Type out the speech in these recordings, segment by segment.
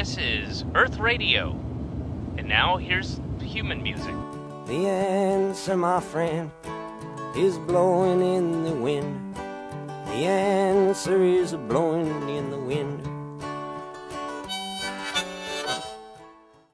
This is Earth Radio. And now here's human music. The answer, my friend, is blowing in the wind. The answer is blowing in the wind.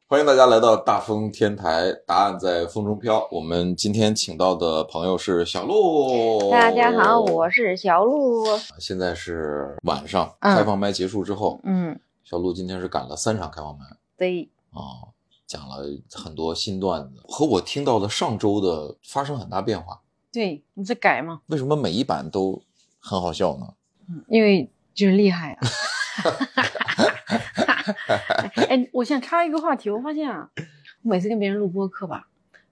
欢迎大家来到大风天台，答案在风中飘。我们今天请到的朋友是小鹿。大家好，我是小鹿。现在是晚上，嗯开放麦结束之后，嗯， 小鹿今天是赶了三场开放麦对，啊、讲了很多新段子，和我听到的上周的发生很大变化。对，你在改吗？为什么每一版都很好笑呢？嗯因为就是厉害啊。哎，我想插一个话题，我发现啊，我每次跟别人录播客吧，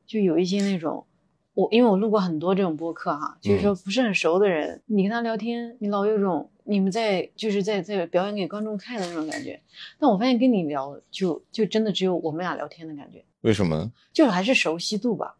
就有一些那种，我因为我录过很多这种播客哈，就是说不是很熟的人，你跟他聊天，你老有种你们在就是在在表演给观众看的那种感觉。但我发现跟你聊，就就真的只有我们俩聊天的感觉。为什么呢？就是还是熟悉度吧。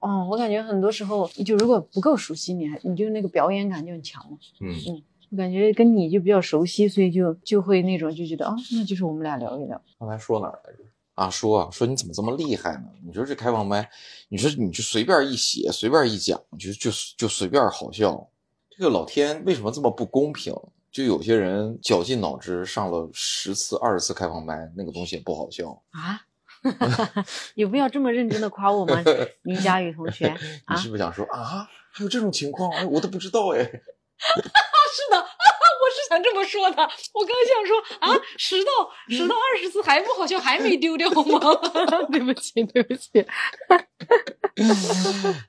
哦，我感觉很多时候，就如果不够熟悉，你还你就那个表演感就很强嘛。嗯，我感觉跟你就比较熟悉，所以就就会那种就觉得哦，那就是我们俩聊一聊。刚才说哪儿来着？啊，说啊，说你怎么这么厉害呢？你说这开放麦，你说你就随便一写，随便一讲，就就就随便好笑。这个老天为什么这么不公平？就有些人绞尽脑汁上了十次、二十次开放麦，那个东西也不好笑。啊，有必要这么认真的夸我吗，林佳宇同学？你啊，是不是想说啊，还有这种情况？哎，我都不知道哎。是的，我是想这么说的。我刚想说啊，十到十到二十次还不好笑，还没丢掉吗？对不起，对不起。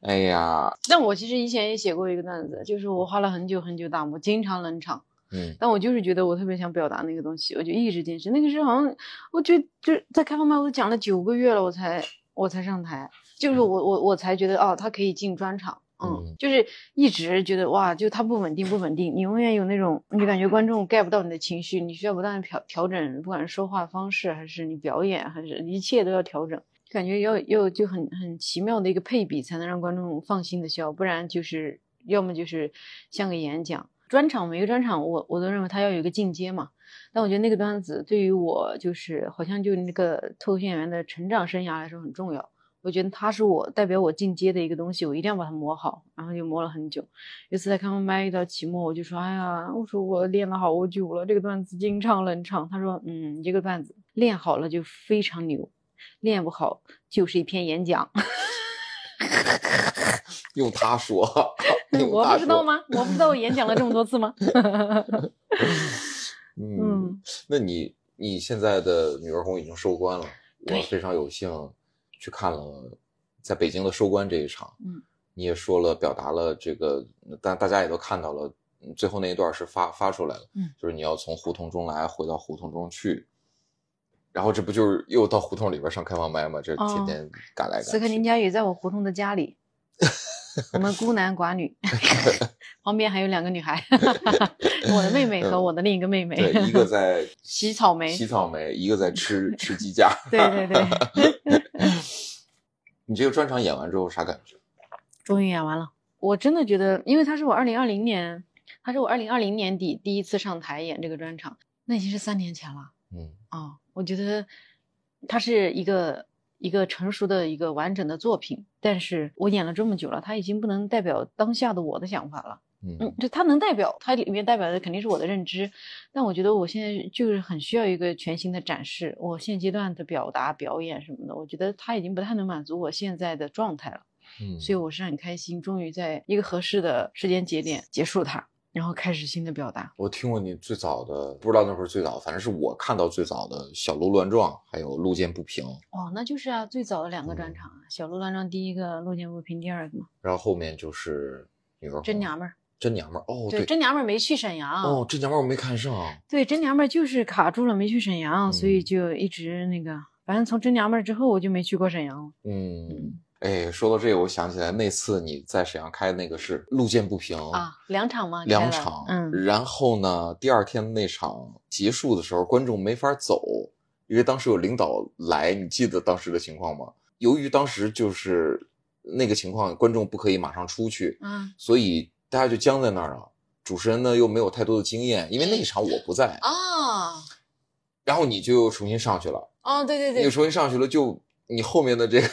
哎呀，但我其实以前也写过一个段子，就是我花了很久很久打磨，经常冷场。嗯但我就是觉得我特别想表达那个东西，我就一直坚持。那个时候好像我觉得就是在开放麦，我都讲了九个月了，我才我才上台，就是我我我才觉得哦，他可以进专场。嗯，嗯就是一直觉得哇，就它不稳定，不稳定，你永远有那种，你就感觉观众 get 不到你的情绪，你需要不断的调调整，不管是说话方式，还是你表演，还是一切都要调整，感觉要要就很很奇妙的一个配比，才能让观众放心的笑，不然就是要么就是像个演讲。专场每个专场我我都认为它要有一个进阶嘛，但我觉得那个段子对于我就是好像就那个脱口秀演员的成长生涯来说很重要。我觉得它是我代表我进阶的一个东西，我一定要把它磨好，然后就磨了很久。有一次在开放麦遇到期末，我就说：“哎呀，我说我练了好久了，这个段子经常冷场。”他说：“嗯，你这个段子练好了就非常牛，练不好就是一篇演讲。用他说，我？不知道吗？我不知道我演讲了这么多次吗？嗯嗯，那你你现在的女儿红已经收官了，我非常有幸去看了在北京的收官这一场。嗯，你也说了，表达了这个，但大家也都看到了，嗯最后那一段是发发出来了，嗯，就是你要从胡同中来，回到胡同中去。然后这不就是又到胡同里边上开放麦吗？这天哦天赶来赶去。此刻林佳宇在我胡同的家里，我们孤男寡女，旁边还有两个女孩，我的妹妹和我的另一个妹妹。对，一个在洗草莓洗草莓，一个在吃吃鸡架。对对对，你这个专场演完之后啥感觉？终于演完了。我真的觉得，因为他是我二零二零年，他是我二零二零年底第一次上台演这个专场，那已经是三年前了。嗯啊、我觉得它是一个一个成熟的一个完整的作品，但是我演了这么久了，它已经不能代表当下的我的想法了。嗯。嗯，就它能代表，它里面代表的肯定是我的认知，但我觉得我现在就是很需要一个全新的展示，我现阶段的表达、表演什么的，我觉得它已经不太能满足我现在的状态了，嗯，所以我是很开心，终于在一个合适的时间节点结束它，然后开始新的表达。我听过你最早的，不知道那会儿最早，反正是我看到最早的《小鹿乱撞》，还有《路见不平》，哦，那就是啊，最早的两个专嗯。场啊，小鹿乱撞第一个，路见不平第二个嘛，然后后面就是女儿真娘们儿。真娘们儿哦，对，真娘们儿没去沈阳。哦，真娘们儿我没看上，对，真娘们儿就是卡住了，没去沈阳，所以嗯就一直那个，反正从真娘们儿之后，我就没去过沈阳了。嗯，哎，说到这个，我想起来那次你在沈阳开的那个是路见不平啊，两场吗？两场，嗯，然后呢，第二天那场结束的时候，观众没法走，因为当时有领导来，你记得当时的情况吗？由于当时就是那个情况，观众不可以马上出去，嗯所以大家就僵在那儿了。主持人呢又没有太多的经验，因为那一场我不在，啊，然后你就重新上去了，哦，对对对，你重新上去了，就你后面的这个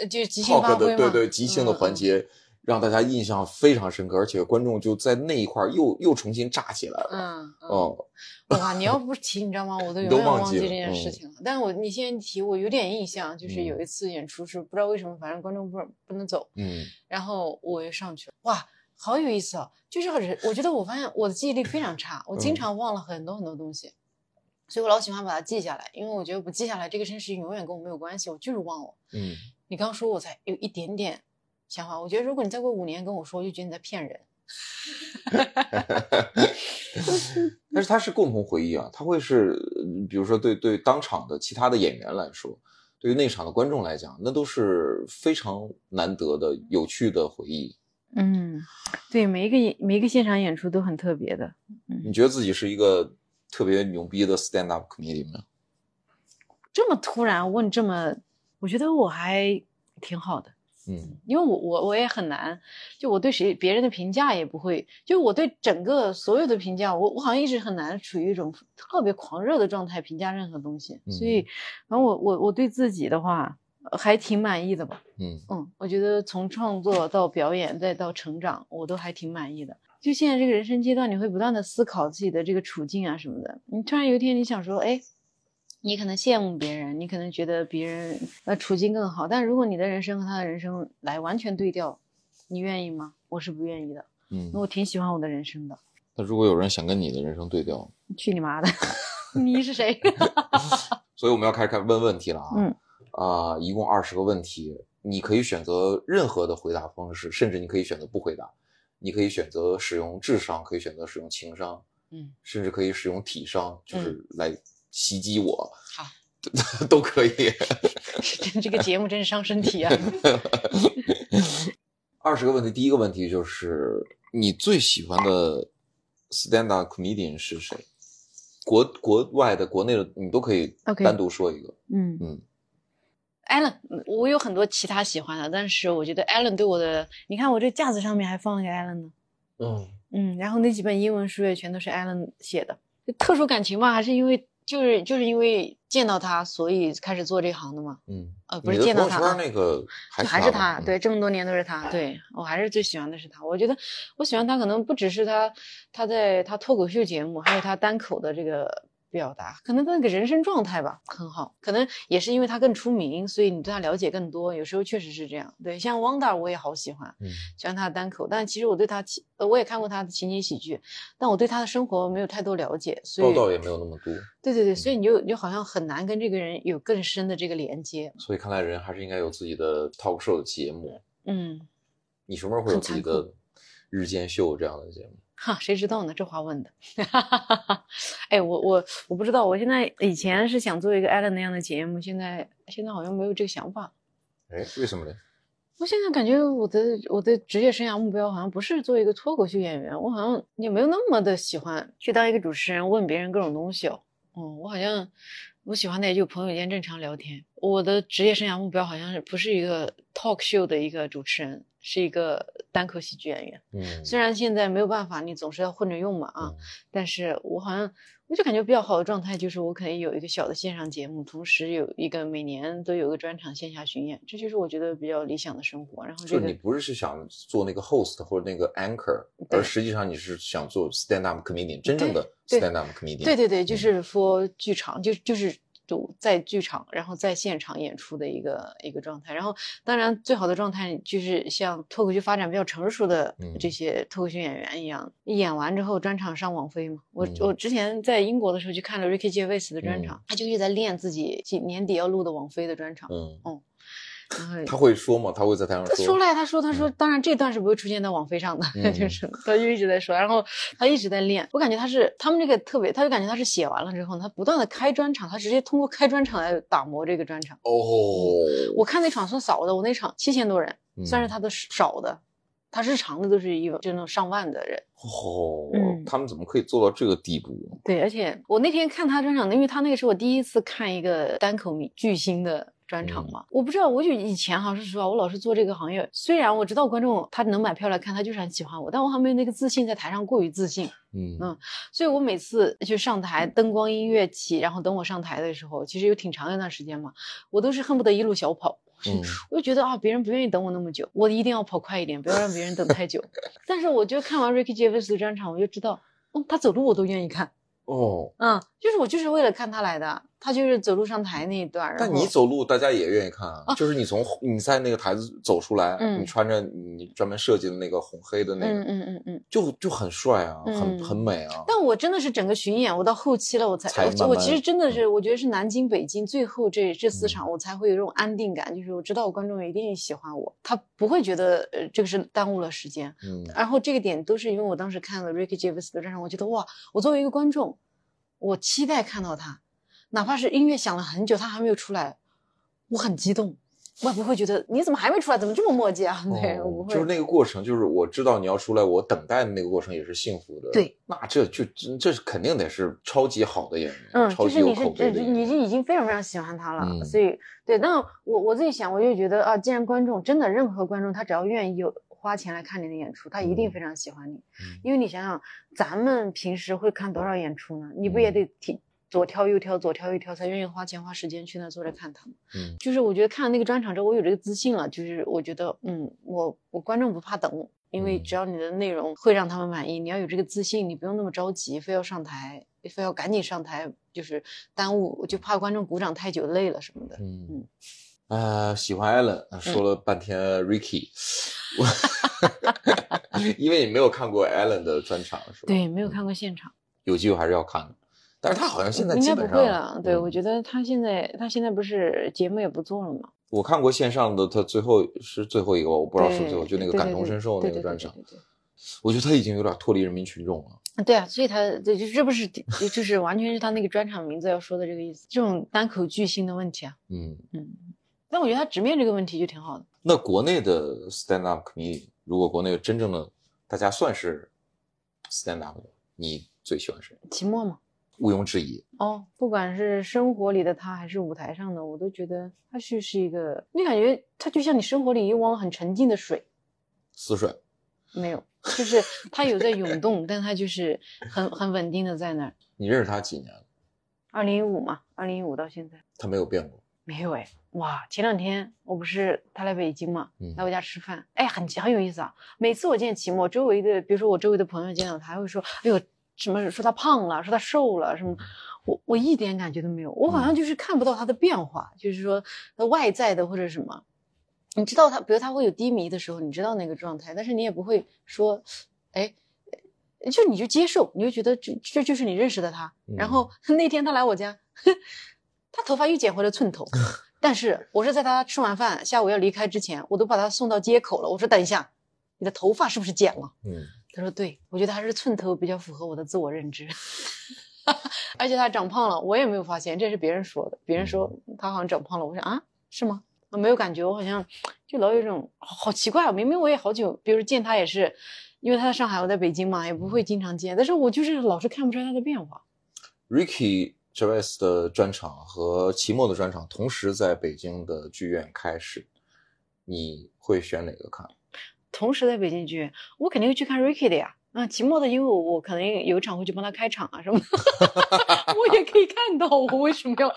呃就即 兴发挥，的对对即兴的嗯环节，让大家印象非常深刻，而且观众就在那一块儿又又重新炸起来了。嗯嗯，哦，哇，你要不提，你知道吗？我都你 永远忘记这件事嗯情了。但是我你现在提，我有点印象，就是嗯有一次演出是不知道为什么，反正观众不不能走，嗯然后我又上去了，哇，好有意思哦！就是人，我觉得我发现我的记忆力非常差，我经嗯常忘了很多很多东西，所以我老喜欢把它记下来，因为我觉得不记下来，这个事情永远跟我没有关系，我就是忘了。嗯，你刚说，我才有一点点想法。我觉得如果你再过五年跟我说，我就觉得你在骗人。但是它是共同回忆啊，它会是，呃比如说对对当场的其他的演员来说，对于那场的观众来讲，那都是非常难得的、有趣的回忆。嗯，对，每一个演每一个现场演出都很特别的。嗯你觉得自己是一个特别牛逼的 stand up comedian 吗？这么突然问这么，我觉得我还挺好的。嗯因为我我我也很难，就我对谁别人的评价也不会，就我对整个所有的评价，我我好像一直很难处于一种特别狂热的状态评价任何东西，所以反正我我我对自己的话呃还挺满意的吧，嗯嗯，我觉得从创作到表演再到成长，我都还挺满意的。就现在这个人生阶段，你会不断的思考自己的这个处境啊什么的，你突然有一天你想说，哎。你可能羡慕别人，你可能觉得别人呃处境更好，但如果你的人生和他的人生来完全对调，你愿意吗？我是不愿意的。嗯那。我挺喜欢我的人生的。那如果有人想跟你的人生对调，去你妈的！你是谁？所以我们要开始开始问问题了啊。嗯。啊、一共二十个问题，你可以选择任何的回答方式，甚至你可以选择不回答。你可以选择使用智商，可以选择使用情商，嗯，甚至可以使用体商，就是来袭击我，好，都可以。这 这个节目真是伤身体啊！二十个问题，第一个问题就是你最喜欢的 stand up comedian 是谁？国国外的、国内的，你都可以单独说一个。嗯嗯，Allen，我有很多其他喜欢的，但是我觉得 Allen 对我的，你看我这架子上面还放了个 Allen 呢。嗯嗯，然后那几本英文书也全都是 Allen 写的。就特殊感情嘛，还是因为就是就是因为见到他，所以开始做这行的嘛。嗯，呃，不是见到他那个还还是他，嗯对，这么多年都是他，对我还是最喜欢的是他。我觉得我喜欢他，可能不只是他他在他脱口秀节目，还有他单口的这个表达，可能他那个人生状态吧很好，可能也是因为他更出名，所以你对他了解更多。有时候确实是这样，对，像 Wanda 我也好喜欢，嗯喜欢他的单口，但其实我对他情，呃，我也看过他的情景喜剧，但我对他的生活没有太多了解，所以报道也没有那么多，对对对，所以你就你就好像很难跟这个人有更深的这个连接，所以看来人还是应该有自己的 talk show 的节目。嗯。你什么时候会有自己的日间秀这样的节目？哈，谁知道呢？这话问的。哎，我我我不知道，我现在以前是想做一个艾伦那样的节目，现在现在好像没有这个想法。哎，为什么呢？我现在感觉我的我的职业生涯目标好像不是做一个脱口秀演员，我好像也没有那么的喜欢去当一个主持人，问别人各种东西哦。嗯，我好像我喜欢的也就朋友间正常聊天。我的职业生涯目标好像是不是一个 talk show 的一个主持人，是一个单口喜剧演员。嗯，虽然现在没有办法，你总是要混着用嘛啊，嗯但是我好像我就感觉比较好的状态就是我可以有一个小的线上节目，同时有一个每年都有个专场线下巡演，这就是我觉得比较理想的生活。然后这个就你不是是想做那个 host 或者那个 anchor，而实际上你是想做 stand up comedian，真正的 stand up comedian。对对对，就是 for 剧场，就就是就在剧场，然后在现场演出的一个一个状态。然后当然最好的状态就是像脱口秀发展比较成熟的嗯这些脱口秀演员一样，演完之后专场上网飞嘛。我嗯我之前在英国的时候就看了 Ricky Gervais 的专嗯场，他就一直在练自己今年底要录的网飞的专场。嗯，他会说吗？他会在台上他说了呀，他说他说，当然这段是不会出现在网飞上的，嗯就是他就一直在说，然后他一直在练。我感觉他是他们这个特别，他就感觉他是写完了之后，他不断的开专场，他直接通过开专场来打磨这个专场。哦，我看那场算少的，我那场七千多人，嗯算是他的少的，他日常的都是一就那种上万的人。哦，嗯他们怎么可以做到这个地步？对，而且我那天看他专场，因为他那个是我第一次看一个单口迷巨星的专场嗯嘛。我不知道，我就以前哈，说实话，我老是做这个行业，虽然我知道观众他能买票来看，他就是很喜欢我，但我还没有那个自信在台上过于自信。嗯嗯所以我每次就上台，灯光音乐起，然后等我上台的时候，其实有挺长一段时间嘛，我都是恨不得一路小跑。嗯 我就觉得啊，别人不愿意等我那么久，我一定要跑快一点，不要让别人等太久。但是我就看完 Ricky Gervais 的专场，我就知道，嗯，他走路我都愿意看，哦，嗯，就是我就是为了看他来的，他就是走路上台那一段。但你走路大家也愿意看啊，就是你从你在那个台子走出来，嗯你穿着你专门设计的那个红黑的那嗯个，嗯嗯嗯，就就很帅啊，很嗯很美啊。但我真的是整个巡演，我到后期了，我才我才我其实真的是，我觉得是南京、北京最后这这四嗯场，我才会有这种安定感，就是我知道观众一定喜欢我，他不会觉得呃这个是耽误了时间。嗯然后这个点都是因为我当时看了 Ricky Gervais 的专场，我觉得哇，我作为一个观众，我期待看到他，哪怕是音乐响了很久，他还没有出来，我很激动，我也不会觉得你怎么还没出来，怎么这么磨叽啊？对，我不会。哦就是那个过程，就是我知道你要出来，我等待的那个过程也是幸福的。对，那这就这这是肯定得是超级好的演员，嗯，超级有就是你是。你是已经非常非常喜欢他了，嗯所以对。但我我自己想，我就觉得啊，既然观众真的任何观众，他只要愿意有花钱来看你的演出，他一定嗯非常喜欢你。嗯因为你想想，咱们平时会看多少演出呢？你不也嗯得挺左挑右挑，左挑右挑，才愿意花钱花时间去那坐着看他们？嗯就是我觉得看了那个专场之后，我有这个自信了，就是我觉得，嗯，我我观众不怕等，因为嗯只要你的内容会让他们满意，你要有这个自信，你不用那么着急，非要上台，非要赶紧上台，就是耽误，我就怕观众鼓掌太久累了什么的。嗯，呃，喜欢 Allen，呃说了半天 Ricky，我 因为你没有看过 Allen 的专场是吧？对，没有看过现场，有机会还是要看的。但是他好像现在应该不基本上会了。对，嗯我觉得他现在他现在不是节目也不做了吗？我看过线上的，他最后是最后一个，我不知道是不是最后，就那个感同身受那个专场，我觉得他已经有点脱离人民群众了。啊对啊，所以他这，不是就是完全是他那个专场名字要说的这个意思，这种单口巨星的问题啊，嗯，嗯，但我觉得他直面这个问题就挺好的。那国内的 stand up comedy，如果国内真正的大家算是 stand up，你最喜欢谁？期末嘛，毋庸置疑。哦，不管是生活里的他，还是舞台上的，我都觉得他是是一个，你感觉他就像你生活里一汪很沉静的水，死水，没有，就是他有在涌动，但他就是很很稳定的在那儿。你认识他几年了？二零一五嘛，二零一五到现在他没有变过。没有哎，哇，前两天我不是他来北京嘛，嗯来我家吃饭，哎，很很有意思啊。每次我见齐墨，周围的比如说我周围的朋友见到他，还会说，哎呦，什么说他胖了，说他瘦了，什么，我我一点感觉都没有，我好像就是看不到他的变化，就是说他外在的或者什么。你知道他，比如他会有低迷的时候，你知道那个状态，但是你也不会说，哎，就你就接受，你就觉得这这就是你认识的他。然后 那天他来我家，他头发又剪回了寸头，但是我是在他吃完饭下午要离开之前，我都把他送到街口了。我说等一下，你的头发是不是剪了？嗯，他说对，我觉得还是寸头比较符合我的自我认知。而且他长胖了，我也没有发现，这是别人说的。别人说他好像长胖了，我说啊，是吗？我没有感觉，我好像就老有一种好好奇怪啊！明明我也好久，比如见他也是，因为他在上海，我在北京嘛，也不会经常见，但是我就是老是看不出来他的变化。Ricky Gervais 的专场和齐墨的专场同时在北京的剧院开始，你会选哪个看？同时在北京剧院，我肯定会去看 Ricky 的呀。啊，期末的，因为我我可能有一场会去帮他开场啊什么的，我也可以看到，我为什么要？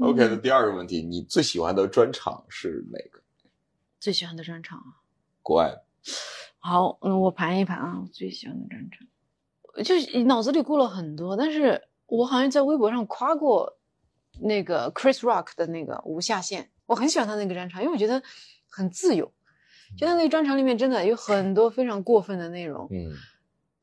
OK 那第二个问题，你最喜欢的专场是哪个？最喜欢的专场啊？国外的？好，嗯，我盘一盘啊，我最喜欢的专场，就是脑子里过了很多，但是我好像在微博上夸过那个 Chris Rock 的那个无下限，我很喜欢他那个专场，因为我觉得很自由，就他那个专场里面真的有很多非常过分的内容，嗯。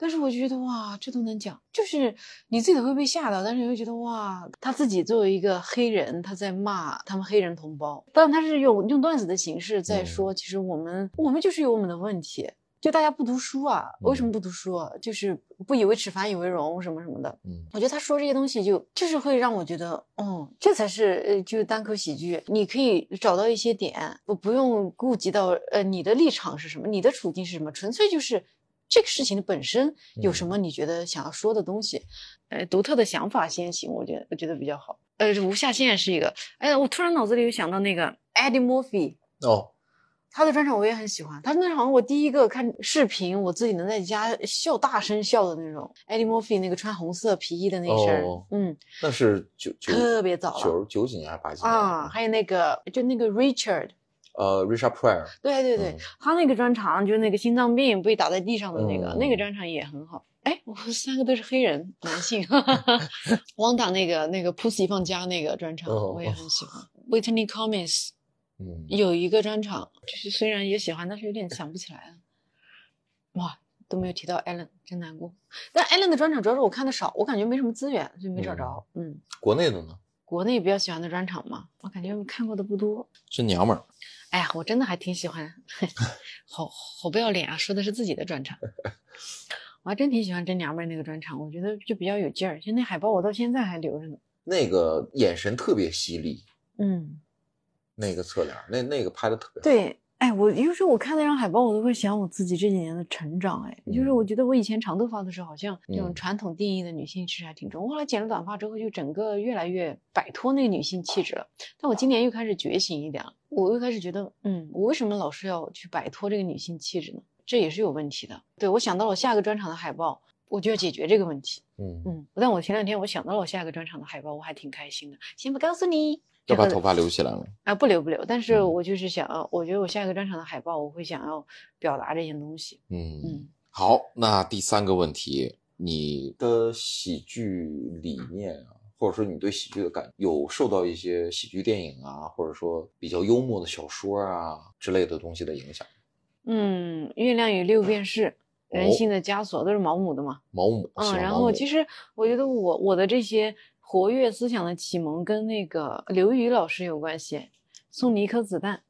但是我觉得哇，这都能讲，就是你自己会被吓到，但是你会觉得哇，他自己作为一个黑人，他在骂他们黑人同胞，当然他是用用段子的形式在说，其实我们我们就是有我们的问题，就大家不读书啊，为什么不读书啊？就是不以为耻，反以为荣，什么什么的。嗯我觉得他说这些东西就就是会让我觉得，哦，这才是呃，就是单口喜剧，你可以找到一些点，我不用顾及到呃你的立场是什么，你的处境是什么，纯粹就是这个事情的本身有什嗯么你觉得想要说的东西，呃，独特的想法先行，我觉得我觉得比较好。呃，无下限是一个，哎，我突然脑子里有想到那个 Eddie Murphy，哦，他的专场我也很喜欢，他那好像我第一个看视频，我自己能在家笑大声笑的那种。Eddie Murphy 那个穿红色皮衣的那一身，哦嗯，那是九九特别早了九九几年还是八几年啊，还有那个就那个 Richard，呃，Richard Pryor，对对对，嗯他那个专场就是那个心脏病被打在地上的那个，嗯那个专场也很好。哎，我们三个都是黑人男性，汪达那个那个 Pussy 放家那个专场哦我也很喜欢。Whitney Cummings 嗯，有一个专场，就是虽然也喜欢，但是有点想不起来了。哇，都没有提到 Allen，真难过。但 Allen 的专场主要是我看的少，我感觉没什么资源，所以没找着。嗯，国内的呢？国内比较喜欢的专场嘛，我感觉看过的不多。真娘们儿，哎呀，我真的还挺喜欢，好好不要脸啊！说的是自己的专场，我还真挺喜欢真娘们儿那个专场，我觉得就比较有劲儿。就那海报我到现在还留着呢。那个眼神特别犀利，嗯，那个侧脸，那那个拍的特别好。对，哎，我有时候我看那张海报，我都会想我自己这几年的成长。哎，就是我觉得我以前长头发的时候，好像这种嗯传统定义的女性气质还挺重。我后来剪了短发之后，就整个越来越摆脱那个女性气质了。但我今年又开始觉醒一点了，我又开始觉得，嗯，我为什么老是要去摆脱这个女性气质呢？这也是有问题的。对我想到了我下个专场的海报，我就要解决这个问题。嗯，嗯，但我前两天我想到了我下个专场的海报，我还挺开心的。先不告诉你，这个要把头发留起来了。啊，不留不留，但是嗯我就是想要，我觉得我下一个专场的海报，我会想要表达这些东西。嗯嗯，好，那第三个问题，你的喜剧理念啊，或者说你对喜剧的感，有受到一些喜剧电影啊，或者说比较幽默的小说啊之类的东西的影响？嗯，月亮与六便士、人哦性的枷锁都是毛姆的嘛。毛姆，嗯，然后其实我觉得我我的这些活跃思想的启蒙跟那个刘宇老师有关系，送你一颗子弹。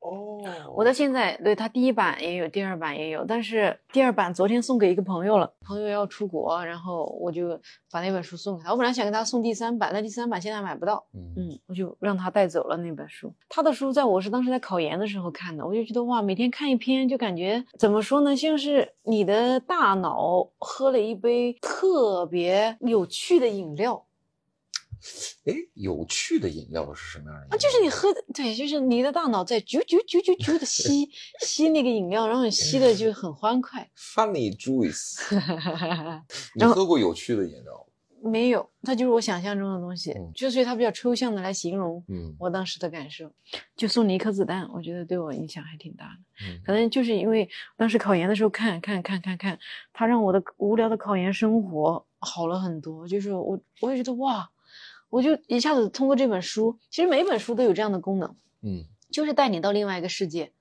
哦，我到现在对他第一版也有，第二版也有，但是第二版昨天送给一个朋友了，朋友要出国，然后我就把那本书送给他。我本来想给他送第三版，但第三版现在买不到，嗯嗯，我就让他带走了那本书。他的书在我是当时在考研的时候看的，我就觉得哇，每天看一篇，就感觉怎么说呢，像是你的大脑喝了一杯特别有趣的饮料。哎，有趣的饮料是什么样的？啊，就是你喝的，对，就是你的大脑在啾啾啾啾啾的吸 吸那个饮料，然后你吸的就很欢快。Funny Juice。你喝过有趣的饮料？没有，它就是我想象中的东西，嗯就所以它比较抽象的来形容嗯我当时的感受。就送你一颗子弹，我觉得对我影响还挺大的。嗯可能就是因为当时考研的时候看看看看看，它让我的无聊的考研生活好了很多。就是我我也觉得哇，我就一下子通过这本书，其实每本书都有这样的功能。嗯就是带你到另外一个世界，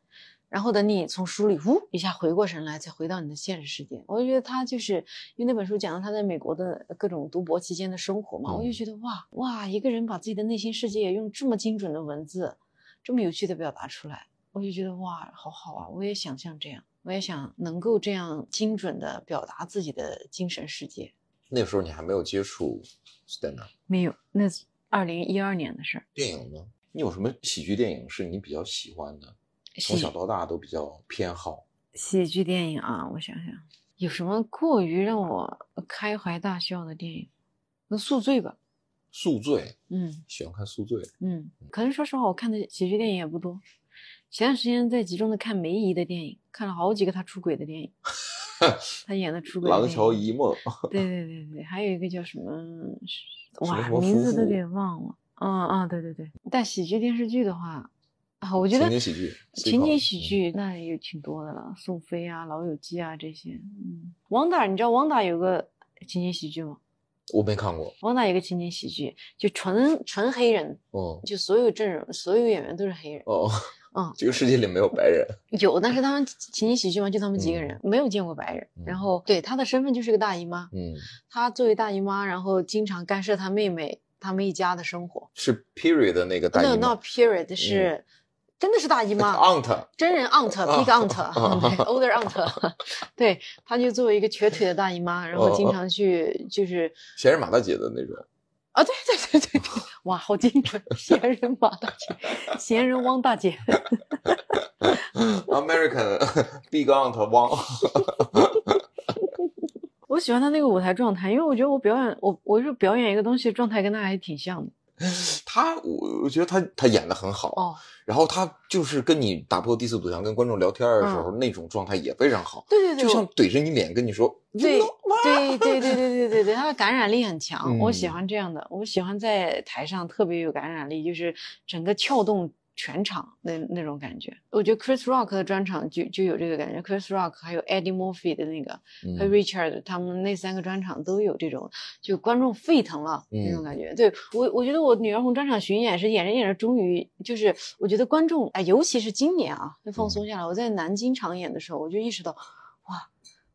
然后等你从书里呜一下回过神来，再回到你的现实世界。我就觉得他就是因为那本书讲了他在美国的各种读博期间的生活嘛，嗯我就觉得哇哇，一个人把自己的内心世界用这么精准的文字，这么有趣的表达出来，我就觉得哇，好好啊！我也想像这样，我也想能够这样精准的表达自己的精神世界。那时候你还没有接触 stand up 没有，那是二零一二年的事儿。电影呢？你有什么喜剧电影是你比较喜欢的？从小到大都比较偏好。喜剧电影啊，我想想，有什么过于让我开怀大笑的电影？那《宿醉》吧，宿醉，嗯喜欢看宿醉。嗯，可能说实话，我看的喜剧电影也不多。前段时间在集中的看梅姨的电影，看了好几个她出轨的电影，她演的出轨廊。桥遗梦，对对对对，还有一个叫什么？哇名字都给忘了。嗯嗯，对对对。但喜剧电视剧的话，啊，我觉得情景喜剧情景喜剧那也挺多的了，宋飞啊、老友记啊这些。嗯，汪达，你知道汪达有个情景喜剧吗？我没看过。汪达有个情景喜剧，就纯纯黑人，哦就所有阵容、所有演员都是黑人。哦，嗯，这个世界里没有白人。有，但是他们情景喜剧嘛，就他们几个人，没有见过白人。嗯然后对他的身份就是个大姨妈，嗯，她作为大姨妈，然后经常干涉她妹妹他们一家的生活。是 period 的那个大姨妈 no 姨 not 妈 period 是、真的是大姨妈。aunt。真人 aunt、big aunt、啊 对她 就作为一个瘸腿的大姨妈，然后经哦常去就是闲人马大姐的那种。啊，对对对对对，哇，好精准，闲人马大姐，闲人汪大姐，American big aunt 汪。我喜欢他那个舞台状态，因为我觉得我表演，我我是表演一个东西状态跟他还挺像的。他，我我觉得他他演的很好，哦，然后他就是跟你打破第四堵墙，跟观众聊天的时候、那种状态也非常好，对对对，就像怼着你脸跟你说，对 "You know what？对对对对对对对，他的感染力很强，嗯我喜欢这样的，我喜欢在台上特别有感染力，就是整个撬动全场那那种感觉。我觉得 Chris Rock 的专场就就有这个感觉，Chris Rock 还有 Eddie Murphy 的那个，还有嗯 Richard 他们那三个专场都有这种，就观众沸腾了那种嗯感觉。对我，我觉得我女儿红专场巡演是演着演着，终于就是我觉得观众哎，尤其是今年啊，就放松下来。我在南京场演的时候，我就意识到，哇，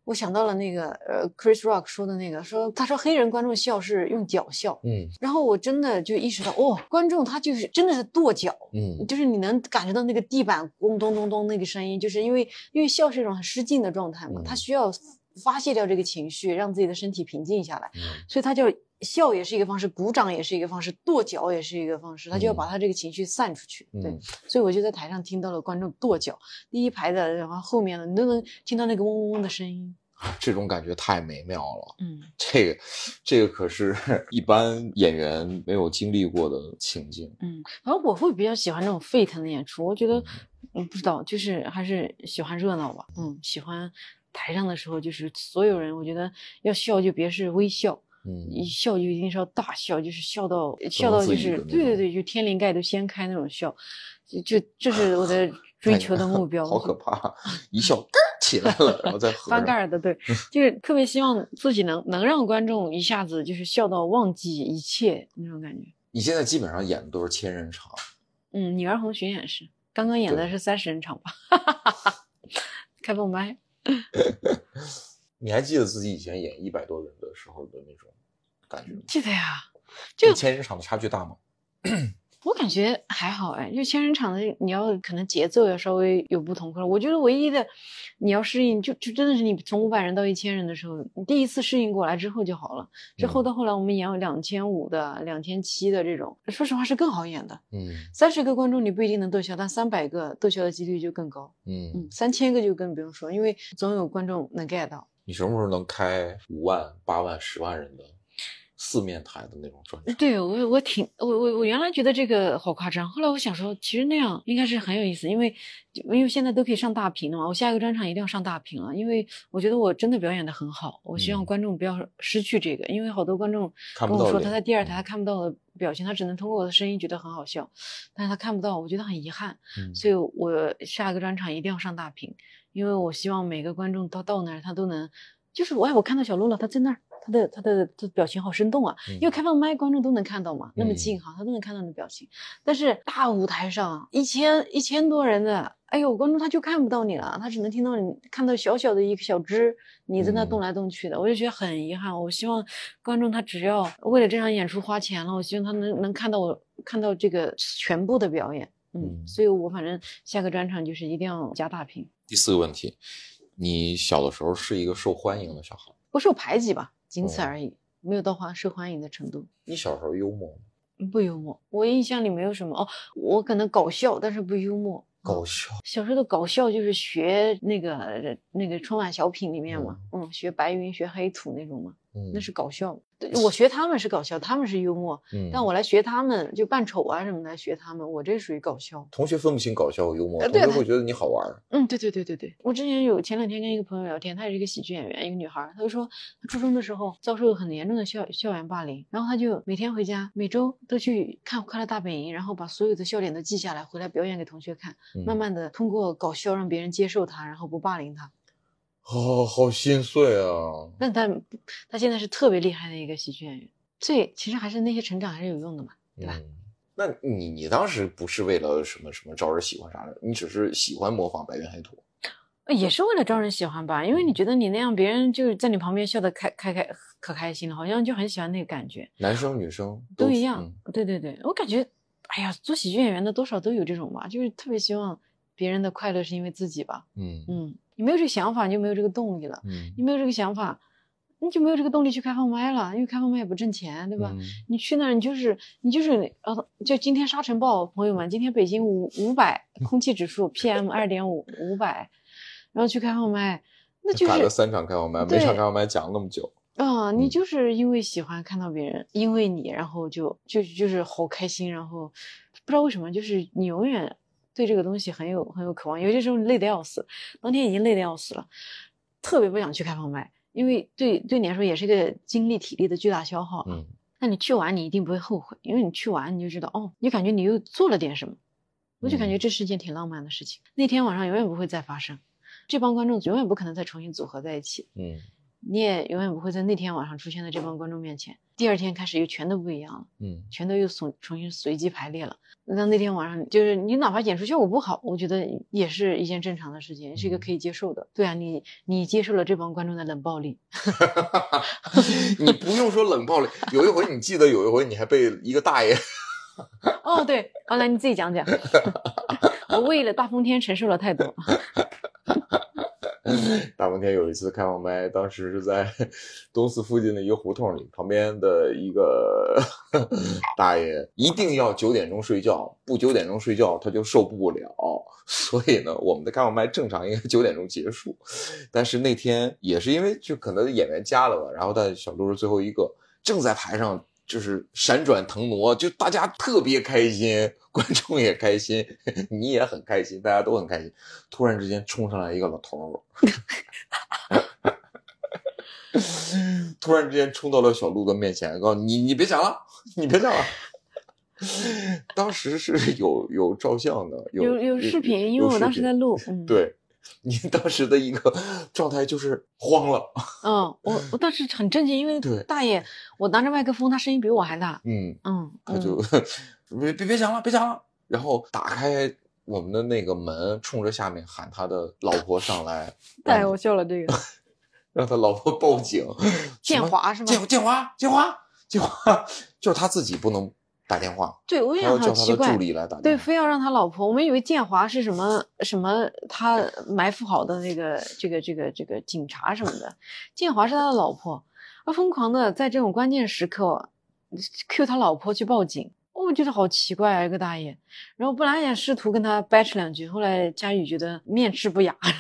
我想到了那个呃 Chris Rock 说的那个，说他说黑人观众笑是用脚笑，嗯然后我真的就意识到，哦，观众他就是真的是跺脚。嗯就是你能感觉到那个地板咚咚咚咚那个声音，就是因为因为笑是一种很失禁的状态嘛，嗯他需要发泄掉这个情绪，让自己的身体平静下来，嗯所以他就笑也是一个方式，鼓掌也是一个方式，跺脚也是一个方式，他就要把他这个情绪散出去。对嗯，所以我就在台上听到了观众跺脚，第一排的，然后后面的，你都能听到那个嗡嗡嗡的声音。这种感觉太美妙了。嗯，这个，这个可是 一般演员没有经历过的情境。嗯，然后我会比较喜欢这种沸腾的演出，我觉得，嗯，不知道，就是还是喜欢热闹吧，嗯，喜欢台上的时候，就是所有人，我觉得要笑就别是微笑，一嗯笑就一定是要大笑，就是笑到笑到就是对对对，就天灵盖都掀开那种笑，就就这是我的追求的 目标。好可怕！一笑咯起来了，然后再。翻盖儿的，对，就是特别希望自己能能让观众一下子就是笑到忘记一切那种感觉。你现在基本上演的都是千人场，嗯，女儿红巡演是刚刚演的是三十人场吧，开放麦。你还记得自己以前演一百多人的时候的那种感觉吗？记得呀，就跟千人场的差距大吗？我感觉还好哎，就千人场的你要可能节奏要稍微有不同，可能我觉得唯一的你要适应，就就真的是你从五百人到一千人的时候，你第一次适应过来之后就好了。之后嗯到后来我们演有两千五的、两千七的这种，说实话是更好演的。嗯三十个观众你不一定能逗笑，但三百个逗笑的几率就更高。嗯嗯，，三千个就更不用说，因为总有观众能 get 到。你什么时候能开五万、八万、十万人的四面台的那种专场？对我，我挺我我我原来觉得这个好夸张，后来我想说，其实那样应该是很有意思，因为因为现在都可以上大屏了嘛，我下一个专场一定要上大屏了，因为我觉得我真的表演的很好，我希望嗯观众不要失去这个，因为好多观众跟我说他在第二台嗯他看不到我的表情，他只能通过我的声音觉得很好笑，但是他看不到，我觉得很遗憾，嗯所以我下一个专场一定要上大屏，因为我希望每个观众到到那儿他都能，就是我哎我看到小鹿了，他在那儿。他的他的他的表情好生动啊，因为开放麦观众都能看到嘛，那么近嗯哈，他都能看到你的表情。但是大舞台上一千一千多人的，哎呦，观众他就看不到你了，他只能听到你看到小小的一个小枝，你在那动嗯来动去的，我就觉得很遗憾。我希望观众他只要为了这场演出花钱了，我希望他能能看到我看到这个全部的表演。嗯，嗯所以我反正下个专场就是一定要加大屏，第四个问题，你小的时候是一个受欢迎的小孩？不受排挤吧，仅此哦而已，没有到欢受欢迎的程度。你小时候幽默吗？不幽默，我印象里没有什么哦，我可能搞笑，但是不幽默。搞笑，小时候的搞笑就是学那个那个春晚小品里面嘛，嗯，学白云学黑土那种嘛，嗯，那是搞笑。对我学他们是搞笑，他们是幽默，嗯，但我来学他们就扮丑啊什么的学他们，我这属于搞笑。同学分不清搞笑和幽默，同学会觉得你好玩儿。嗯，对对对对对，我之前有前两天跟一个朋友聊天，她也是一个喜剧演员，一个女孩儿，她就说她初中的时候遭受很严重的校校园霸凌，然后她就每天回家，每周都去看《快乐大本营》，然后把所有的笑点都记下来，回来表演给同学看，嗯慢慢的通过搞笑让别人接受她，然后不霸凌她。哦，好心碎啊！但他他现在是特别厉害的一个喜剧演员，所以其实还是那些成长还是有用的嘛，对吧？嗯，那你你当时不是为了什么什么招人喜欢啥的，你只是喜欢模仿白云黑土。也是为了招人喜欢吧，因为你觉得你那样，别人就是在你旁边笑得开开开可开心了，好像就很喜欢那个感觉。男生女生都一样。嗯对对对，我感觉，哎呀，做喜剧演员的多少都有这种吧，就是特别希望别人的快乐是因为自己吧。嗯嗯，你没有这个想法，你就没有这个动力了。嗯，你没有这个想法，你就没有这个动力去开放麦了，因为开放麦也不挣钱，对吧？嗯你去那儿，你就是你就是呃，就今天沙尘暴，朋友们，今天北京五五百 空气指数 PM 二点五五百，然后去开放麦，那就是赶了三场开放麦，每对场开放麦讲那么久。啊，你嗯就是因为喜欢看到别人因为你，然后就就就是好开心，然后不知道为什么，就是你永远对这个东西很有很有渴望，有些时候累得要死，当天已经累得要死了，特别不想去开放麦，因为对对你来说也是一个精力体力的巨大消耗。嗯，那你去玩你一定不会后悔，因为你去玩你就知道哦，你感觉你又做了点什么，我就感觉嗯这是件挺浪漫的事情。那天晚上永远不会再发生，这帮观众永远不可能再重新组合在一起。嗯你也永远不会在那天晚上出现在这帮观众面前。第二天开始又全都不一样了，嗯全都又重重新随机排列了。那那天晚上就是你哪怕演出效果不好，我觉得也是一件正常的事情，是一个嗯可以接受的。对啊，你你接受了这帮观众的冷暴力，你不用说冷暴力，有一回你记得有一回你还被一个大爷，哦，对，好，来你自己讲讲。我为了大风天承受了太多。大风天有一次开放麦，当时是在 东四附近的一个胡同里，旁边的一个 大爷一定要九点钟睡觉，不九点钟睡觉他就受不了。所以呢，我们的开放麦正常应该九点钟结束，但是那天也是因为就可能演员加了吧，然后但小鹿是最后一个，正在台上就是闪转腾挪，就大家特别开心，观众也开心，你也很开心，大家都很开心。突然之间冲上来一个老头儿，突然之间冲到了小鹿的面前，告诉你：“你别讲了，你别讲了。”当时是有有照相的，有有有视频，因为我当时在录。嗯，，对你当时的一个状态就是慌了，嗯，我我当时很震惊，因为对大爷，我拿着麦克风，他声音比我还大。嗯，嗯，他就嗯别别别讲了，别讲了，然后打开我们的那个门，冲着下面喊他的老婆上来，大爷，我笑了，这个 让他老婆报警，建华是吗？建建华，建华，建华，就是他自己不能打电话，对，我也好奇怪叫他的助，理来打对，电话。非要让他老婆，我们以为建华是什么什么，他埋伏好的那个这个这个这个警察什么的，建华是他的老婆，他，疯狂的在这种关键时刻 Q 他老婆去报警，我觉得好奇怪啊，一个大爷。然后本来也试图跟他掰扯两句，后来佳宇觉得面斥不雅，然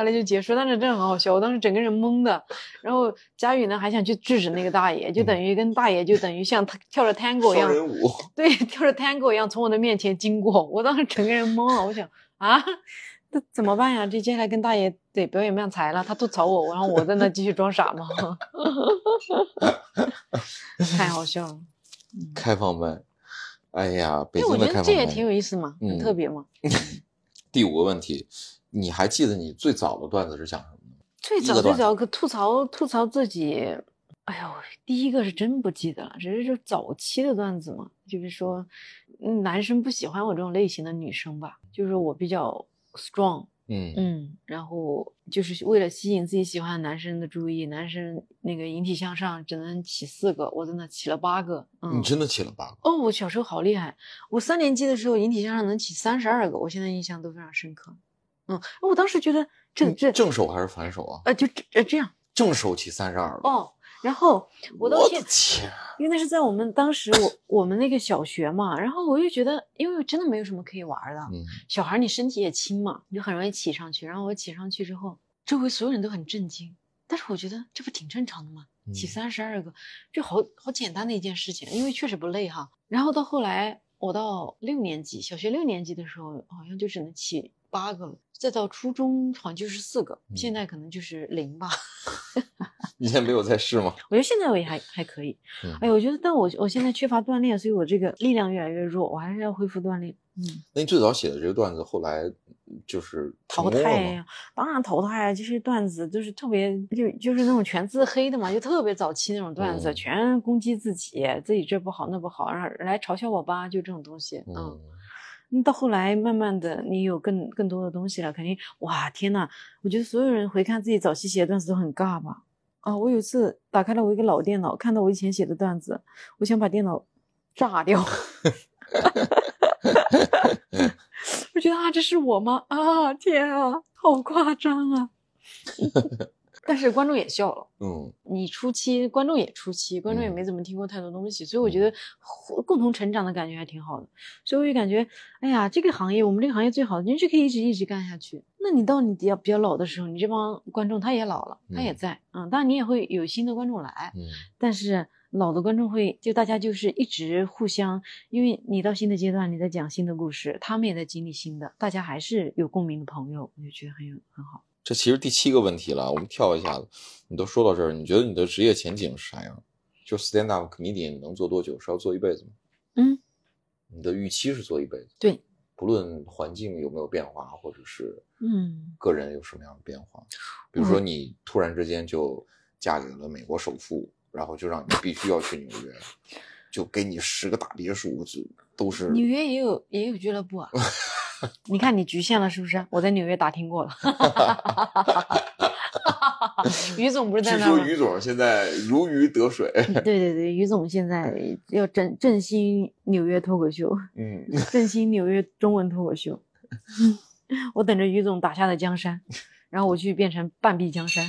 后来就结束，但是真的很好笑，我当时整个人懵的。然后佳宇呢还想去制止那个大爷，就等于跟大爷就等于像他跳着 tango 一样，对，跳着 tango 一样从我的面前经过，我当时整个人懵了，我想啊，这怎么办呀？这接下来跟大爷得表演慢才了，他吐槽我，然后我在那继续装傻吗？太好笑了。开放麦，哎呀，北因为我京的开放麦。觉得这也挺有意思嘛，很嗯特别嘛。第五个问题，你还记得你最早的段子是讲什么吗？最早最早可吐槽吐槽自己，哎呦，第一个是真不记得了，只是就早期的段子嘛，就是说，嗯男生不喜欢我这种类型的女生吧，就是我比较 strong，嗯嗯，然后就是为了吸引自己喜欢的男生的注意，男生那个引体向上只能起四个，我在那起了八个，嗯你，真的起了八个？哦，我小时候好厉害，我三年级的时候引体向上能起三十二个，我现在印象都非常深刻。嗯，我当时觉得这你这正手还是反手啊？呃就这呃这样正手起三十二个。哦，然后我到我现的天！因为那是在我们当时我我们那个小学嘛，然后我就觉得，因为真的没有什么可以玩的，嗯小孩你身体也轻嘛，你就很容易起上去。然后我起上去之后，周围所有人都很震惊，但是我觉得这不挺正常的吗？起嗯三十二个，就好好简单的一件事情，因为确实不累哈。然后到后来，我到六年级，小学六年级的时候，好像就只能起八个了，再到初中好像就是四个，现嗯在可能就是零吧。你现在没有在试吗？我觉得现在我也还还可以。嗯哎，我觉得，但我我现在缺乏锻炼，所以我这个力量越来越弱，我还是要恢复锻炼。嗯，那你最早写的这个段子，后来就是淘？汰呀，当然淘汰啊！这些段子都是特别就就是那种全自黑的嘛，就特别早期那种段子，嗯全攻击自己，自己这不好那不好，然后来嘲笑我吧，就这种东西。嗯，到后来慢慢的，你有更更多的东西了，肯定哇天呐，我觉得所有人回看自己早期写的段子都很尬吧。啊，我有一次打开了我一个老电脑，看到我以前写的段子，我想把电脑炸掉。我觉得啊，这是我吗？啊，天啊，好夸张啊！但是观众也笑了。嗯你初期观众也初期，观众也嗯没怎么听过太多东西，所以我觉得共同成长的感觉还挺好的。所以我就感觉，哎呀，这个行业我们这个行业最好的，你就可以一直一直干下去。那你到你比较比较老的时候，你这帮观众他也老了，他也嗯在，嗯，当然你也会有新的观众来，嗯但是老的观众会就大家就是一直互相，因为你到新的阶段，你在讲新的故事，他们也在经历新的，大家还是有共鸣的朋友，我就觉得很有很好。这其实第七个问题了，我们跳一下子。你都说到这儿，你觉得你的职业前景是啥样？就 stand up comedian 能做多久？是要做一辈子吗？嗯，你的预期是做一辈子，对，不论环境有没有变化，或者是嗯个人有什么样的变化，比如说你突然之间就嫁给了美国首富，然后就让你必须要去纽约，就给你十个大别墅，就都是纽约也有也有俱乐部啊。你看你局限了是不是？我在纽约打听过了。于总不是在据那儿吗？说于总现在如鱼得水。对对对，于总现在要振振兴纽约脱口秀，嗯，振兴纽约中文脱口秀。我等着于总打下的江山，然后我去变成半壁江山。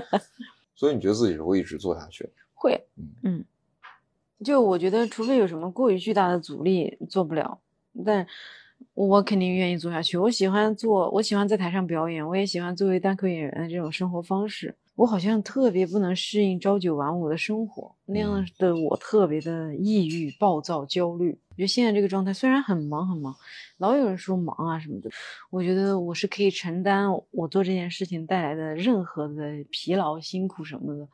所以你觉得自己是会一直做下去？会嗯，嗯，就我觉得，除非有什么过于巨大的阻力，做不了。但我肯定愿意做下去。我喜欢做，我喜欢在台上表演，我也喜欢作为单口演员的这种生活方式。我好像特别不能适应朝九晚五的生活，那样嗯的我特别的抑郁、暴躁、焦虑。我觉得现在这个状态虽然很忙很忙，老有人说忙啊什么的，我觉得我是可以承担我做这件事情带来的任何的疲劳、辛苦什么的，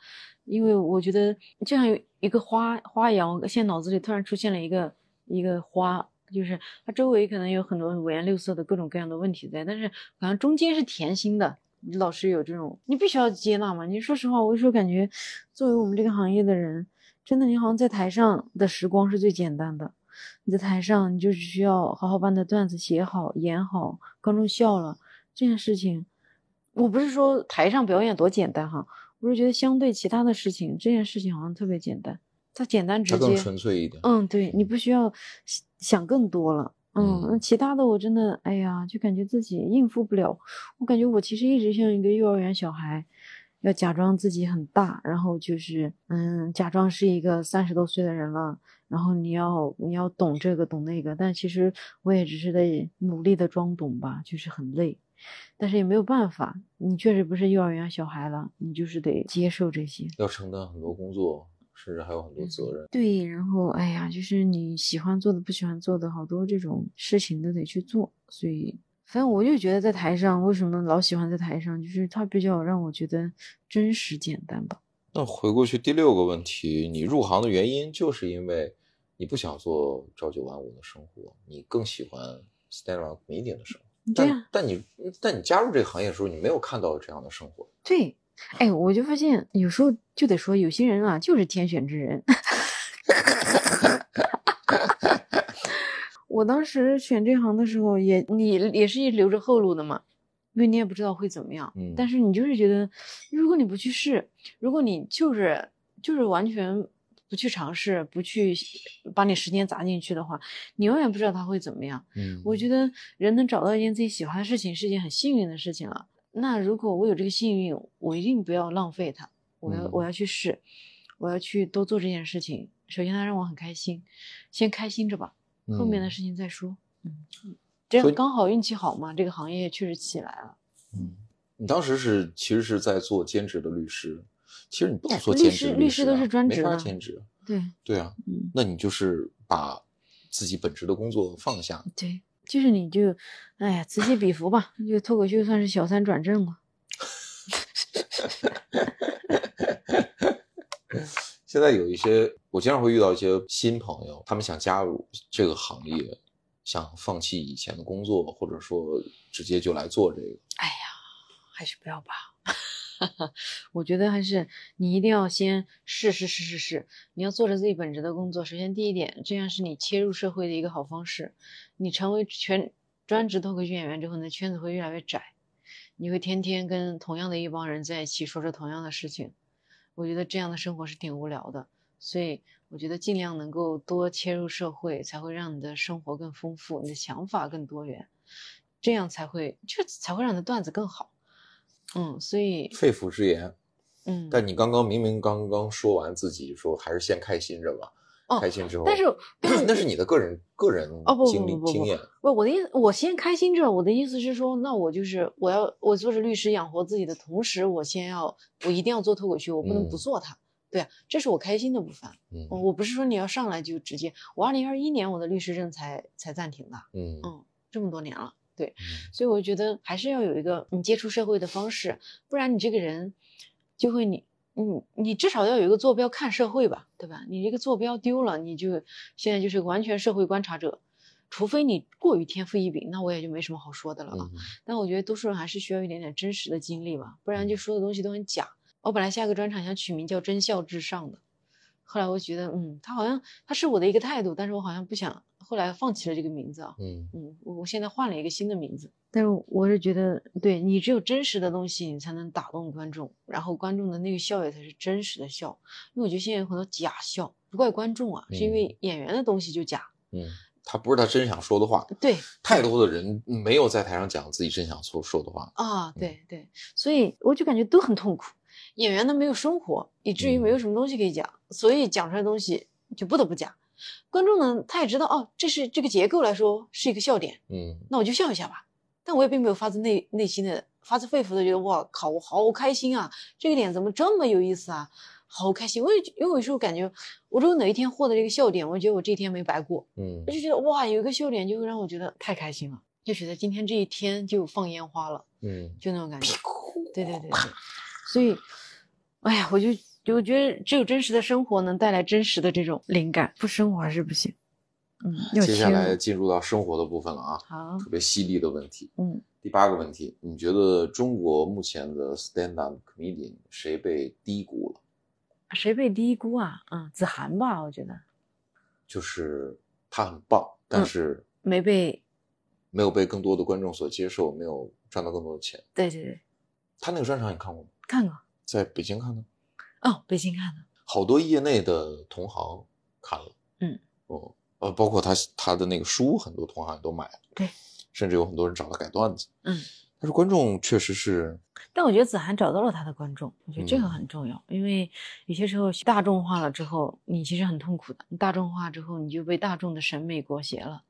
因为我觉得就像有一个花花一样，我现在脑子里突然出现了一个一个花，就是它周围可能有很多五颜六色的各种各样的问题在，但是好像中间是甜心的。你老是有这种，你必须要接纳嘛。你说实话，我有时候感觉，作为我们这个行业的人，真的，你好像在台上的时光是最简单的。你在台上，你就只需要好好把你的段子写好、演好，观众笑了，这件事情，我不是说台上表演多简单哈，我是觉得相对其他的事情，这件事情好像特别简单，它简单直它更接。纯粹一点。嗯，对你不需要想想更多了。嗯，那嗯其他的我真的，哎呀，就感觉自己应付不了。我感觉我其实一直像一个幼儿园小孩，要假装自己很大，然后就是，嗯，假装是一个三十多岁的人了，然后你要你要懂这个懂那个，但其实我也只是在努力的装懂吧，就是很累，但是也没有办法，你确实不是幼儿园小孩了，你就是得接受这些。要承担很多工作，甚至还有很多责任。对，然后哎呀，就是你喜欢做的、不喜欢做的，好多这种事情都得去做。所以，反正我就觉得在台上，为什么老喜欢在台上，就是它比较让我觉得真实简单吧。那回过去第六个问题，你入行的原因就是因为你不想做朝九晚五的生活，你更喜欢 stand up comedian 的生活。对呀、但但你但你加入这个行业的时候，你没有看到这样的生活。对，哎，我就发现有时候就得说，有些人啊就是天选之人。我当时选这行的时候也，你也是留着后路的嘛，因为你也不知道会怎么样。嗯但是你就是觉得，如果你不去试，如果你就是就是完全不去尝试，不去把你时间砸进去的话，你永远不知道它会怎么样。嗯我觉得人能找到一件自己喜欢的事情是一件很幸运的事情了。那如果我有这个幸运，我一定不要浪费它，我要、嗯我要去试，我要去多做这件事情。首先它让我很开心，先开心着吧，后面的嗯事情再说。嗯，这样刚好运气好嘛，这个行业确实起来了。嗯，你当时是其实是在做兼职的律师，其实你不能做律兼职师律师师啊都是专没法职的兼职。对，对啊，嗯，那你就是把自己本职的工作放下。对，就是你就，哎呀，此起彼伏吧，就脱口秀算是小三转正了。现在有一些，我经常会遇到一些新朋友，他们想加入这个行业，想放弃以前的工作，或者说直接就来做这个。哎呀，还是不要吧。我觉得还是你一定要先试试试试试。你要做着自己本职的工作，首先第一点，这样是你切入社会的一个好方式。你成为全专职脱口秀演员之后，你的圈子会越来越窄，你会天天跟同样的一帮人在一起，说着同样的事情。我觉得这样的生活是挺无聊的，所以我觉得尽量能够多切入社会，才会让你的生活更丰富，你的想法更多元，这样才会就才会让你的段子更好。嗯，所以肺腑之言。嗯，但你刚刚明明刚刚说完自己说还是先开心着吧，哦开心之后，但是 那是你的个人个人哦不不经历不不不经验，不，我的意思，我先开心着。我的意思是说，那我就是我要我做着律师养活自己的同时，我先要我一定要做脱口秀，我不能不嗯做它。对啊，这是我开心的部分。嗯我我不是说你要上来就直接，我二零二一年我的律师证才才暂停的，嗯嗯，这么多年了，对，嗯所以我觉得还是要有一个你接触社会的方式，不然你这个人就会你。你你至少要有一个坐标看社会吧，对吧？你这个坐标丢了，你就现在就是完全社会观察者，除非你过于天赋异禀，那我也就没什么好说的了啊。嗯但我觉得多数人还是需要一点点真实的经历吧，不然就说的东西都很假。我本来下个专场想取名叫“真笑至上”的，后来我觉得，嗯，他好像他是我的一个态度，但是我好像不想，后来放弃了这个名字啊。嗯嗯，我我现在换了一个新的名字，但是我是觉得，对你只有真实的东西，你才能打动观众，然后观众的那个笑也才是真实的笑。因为我觉得现在有很多假笑，不怪观众啊，是因为演员的东西就假。嗯，他不是他真想说的话，对太多的人没有在台上讲自己真想说说的话，啊，对对，所以我就感觉都很痛苦。演员呢没有生活，以至于没有什么东西可以讲，所以讲出来的东西就不得不讲。观众呢，他也知道哦，这是这个结构来说是一个笑点，嗯那我就笑一下吧。但我也并没有发自内内心的、发自肺腑的觉得哇靠，我好开心啊！这个点怎么这么有意思啊？好开心！我也因为有时候感觉，我如果哪一天获得这个笑点，我觉得我这一天没白过。嗯我就觉得哇，有一个笑点就会让我觉得太开心了，就觉得今天这一天就放烟花了，嗯就那种感觉。对对对对，所以，哎呀，我就我觉得只有真实的生活能带来真实的这种灵感，不生活还是不行。嗯，接下来进入到生活的部分了啊，好，特别犀利的问题。嗯，第八个问题，你觉得中国目前的 stand up comedian 谁被低估了？谁被低估啊？嗯，子涵吧，我觉得就是他很棒，但嗯是没被。没有被更多的观众所接受，没有赚到更多的钱。对对对，他那个专场你看过吗？看过在北京看的，哦，北京看的。好多业内的同行看了，嗯，哦，呃，包括他他的那个书，很多同行也都买了，对，甚至有很多人找他改段子，嗯，但是观众确实是，但我觉得子涵找到了他的观众，我觉得这个嗯很重要，因为有些时候大众化了之后，你其实很痛苦的。你大众化之后，你就被大众的审美裹挟了。